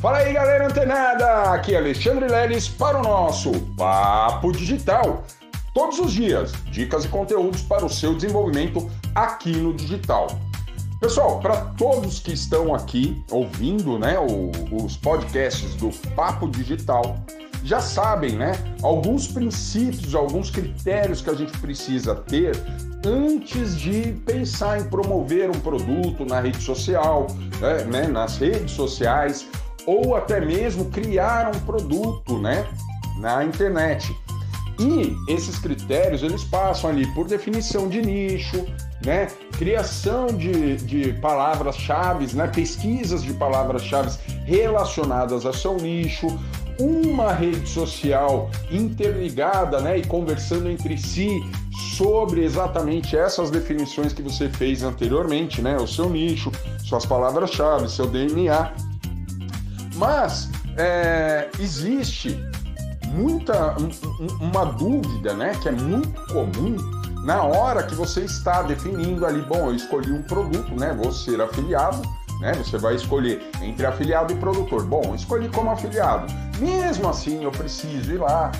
Fala aí, galera antenada! Aqui é Alexandre Leles para o nosso Papo Digital. Todos os dias, dicas e conteúdos para o seu desenvolvimento aqui no digital. Pessoal, para todos que estão aqui ouvindo né, os podcasts do Papo Digital, já sabem, né? Alguns princípios, alguns critérios que a gente precisa ter antes de pensar em promover um produto na rede social, né, né nas redes sociais ou até mesmo criar um produto, né, na internet. E esses critérios eles passam ali por definição de nicho, né, criação de, de palavras-chave, né, pesquisas de palavras-chave relacionadas ao seu nicho, uma rede social interligada né, e conversando entre si sobre exatamente essas definições que você fez anteriormente, né, o seu nicho, suas palavras-chave, seu DNA mas é, existe muita uma dúvida, né, que é muito comum na hora que você está definindo ali, bom, eu escolhi um produto, né, vou ser afiliado, né, você vai escolher entre afiliado e produtor. Bom, escolhi como afiliado. Mesmo assim, eu preciso ir lá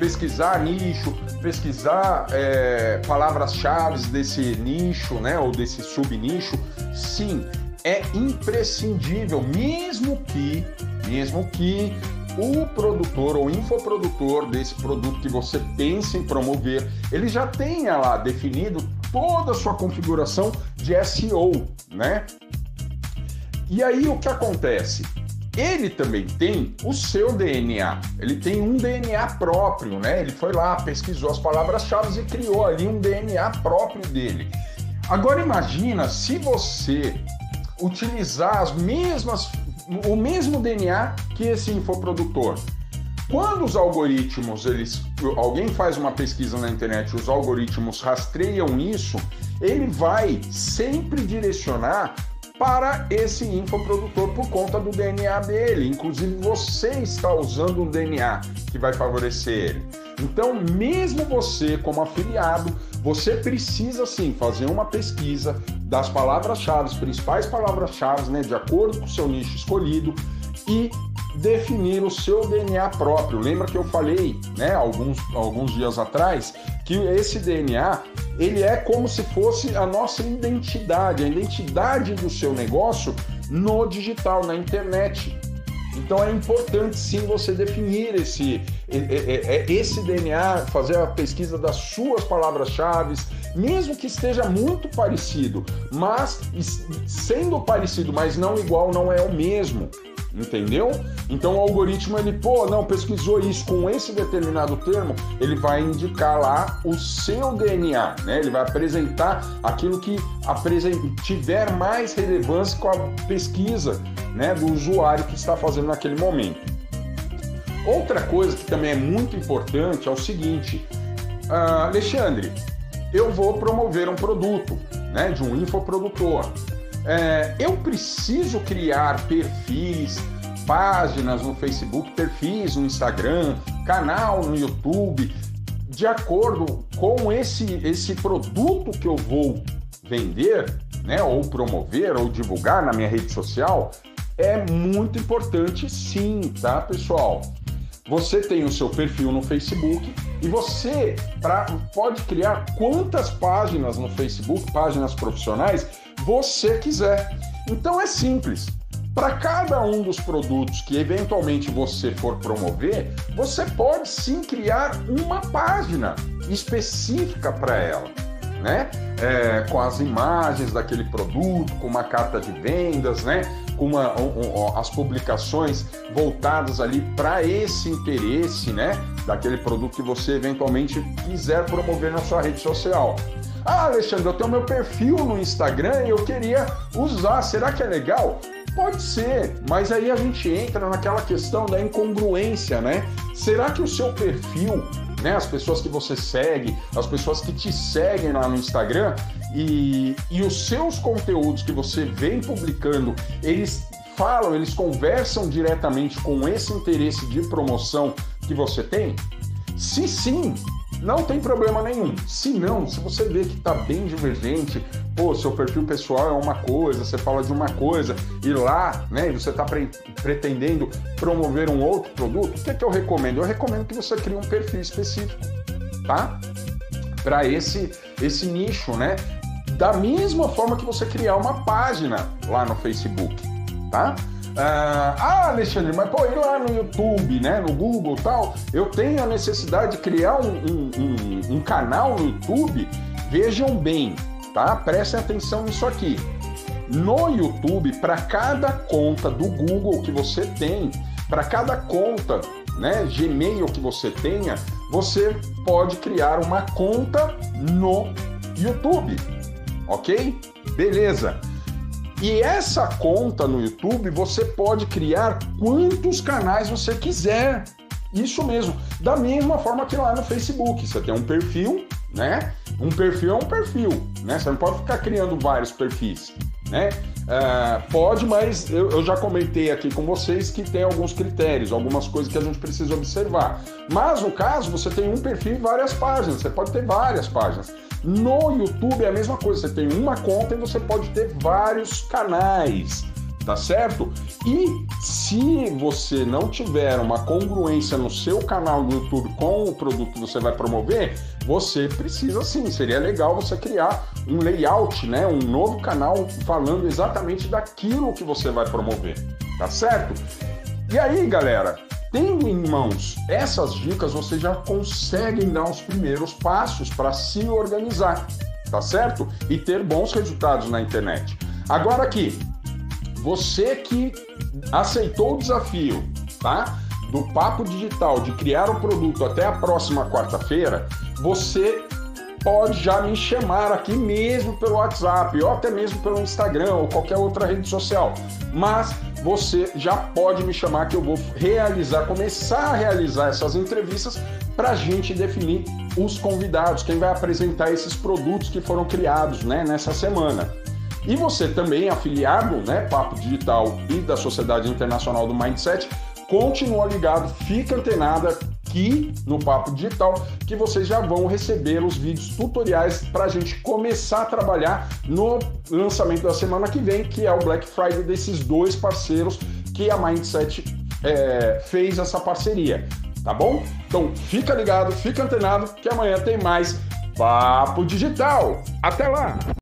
pesquisar nicho, pesquisar é, palavras-chave desse nicho, né, ou desse subnicho. Sim, é imprescindível, mesmo que, mesmo que o produtor ou infoprodutor desse produto que você pensa em promover, ele já tenha lá definido toda a sua configuração de SEO, né? E aí o que acontece? Ele também tem o seu DNA, ele tem um DNA próprio, né? Ele foi lá, pesquisou as palavras-chave e criou ali um DNA próprio dele. Agora imagina se você utilizar as mesmas, o mesmo DNA que esse infoprodutor. Quando os algoritmos, eles, alguém faz uma pesquisa na internet, os algoritmos rastreiam isso, ele vai sempre direcionar para esse infoprodutor por conta do DNA dele. Inclusive você está usando um DNA que vai favorecer ele. Então, mesmo você como afiliado, você precisa sim fazer uma pesquisa das palavras-chave, principais palavras-chave, né, de acordo com o seu nicho escolhido e definir o seu DNA próprio. Lembra que eu falei, né, alguns, alguns dias atrás, que esse DNA ele é como se fosse a nossa identidade, a identidade do seu negócio no digital, na internet. Então é importante sim você definir esse, esse DNA, fazer a pesquisa das suas palavras-chave, mesmo que esteja muito parecido, mas sendo parecido, mas não igual, não é o mesmo entendeu? Então o algoritmo ele, pô, não, pesquisou isso com esse determinado termo, ele vai indicar lá o seu DNA, né? Ele vai apresentar aquilo que tiver mais relevância com a pesquisa, né, do usuário que está fazendo naquele momento. Outra coisa que também é muito importante é o seguinte, uh, Alexandre, eu vou promover um produto, né, de um infoprodutor. É, eu preciso criar perfis, páginas no Facebook, perfis no Instagram, canal no YouTube, de acordo com esse, esse produto que eu vou vender, né, ou promover, ou divulgar na minha rede social, é muito importante sim, tá, pessoal? Você tem o seu perfil no Facebook e você pra, pode criar quantas páginas no Facebook, páginas profissionais, você quiser. Então é simples. Para cada um dos produtos que eventualmente você for promover, você pode sim criar uma página específica para ela, né? É, com as imagens daquele produto, com uma carta de vendas, né? Com uma, um, um, as publicações voltadas ali para esse interesse, né? Daquele produto que você eventualmente quiser promover na sua rede social. Ah, Alexandre, eu tenho meu perfil no Instagram e eu queria usar. Será que é legal? Pode ser, mas aí a gente entra naquela questão da incongruência, né? Será que o seu perfil, né, as pessoas que você segue, as pessoas que te seguem lá no Instagram e, e os seus conteúdos que você vem publicando, eles falam, eles conversam diretamente com esse interesse de promoção que você tem? Se sim, não tem problema nenhum. Se não, se você vê que está bem divergente, pô, seu perfil pessoal é uma coisa, você fala de uma coisa, e lá, né, você está pre pretendendo promover um outro produto, o que, é que eu recomendo? Eu recomendo que você crie um perfil específico, tá? Para esse, esse nicho, né? Da mesma forma que você criar uma página lá no Facebook, tá? Ah, ah, Alexandre, mas pô, ir lá no YouTube, né, no Google e tal, eu tenho a necessidade de criar um, um, um, um canal no YouTube. Vejam bem, tá? Prestem atenção nisso aqui. No YouTube, para cada conta do Google que você tem, para cada conta, né, Gmail que você tenha, você pode criar uma conta no YouTube, ok? Beleza. E essa conta no YouTube você pode criar quantos canais você quiser. Isso mesmo. Da mesma forma que lá no Facebook. Você tem um perfil, né? Um perfil é um perfil, né? Você não pode ficar criando vários perfis, né? Uh, pode, mas eu, eu, já comentei aqui com vocês que tem alguns critérios, algumas coisas que a gente precisa observar. Mas no caso, você tem um perfil e várias páginas. Você pode ter várias páginas. No YouTube é a mesma coisa, você tem uma conta e você pode ter vários canais, tá certo? E se você não tiver uma congruência no seu canal do YouTube com o produto que você vai promover, você precisa sim, seria legal você criar um layout, né, um novo canal falando exatamente daquilo que você vai promover, tá certo? E aí, galera, Tendo em mãos essas dicas, vocês já conseguem dar os primeiros passos para se organizar, tá certo? E ter bons resultados na internet. Agora aqui, você que aceitou o desafio, tá? Do Papo Digital de criar um produto até a próxima quarta-feira, você pode já me chamar aqui mesmo pelo WhatsApp ou até mesmo pelo Instagram ou qualquer outra rede social. Mas você já pode me chamar que eu vou realizar, começar a realizar essas entrevistas para a gente definir os convidados, quem vai apresentar esses produtos que foram criados né, nessa semana. E você também, afiliado, né, Papo Digital e da Sociedade Internacional do Mindset, continua ligado, fica antenada aqui no Papo Digital, que vocês já vão receber os vídeos tutoriais para a gente começar a trabalhar no lançamento da semana que vem, que é o Black Friday desses dois parceiros que a Mindset é, fez essa parceria. Tá bom? Então fica ligado, fica antenado, que amanhã tem mais Papo Digital. Até lá!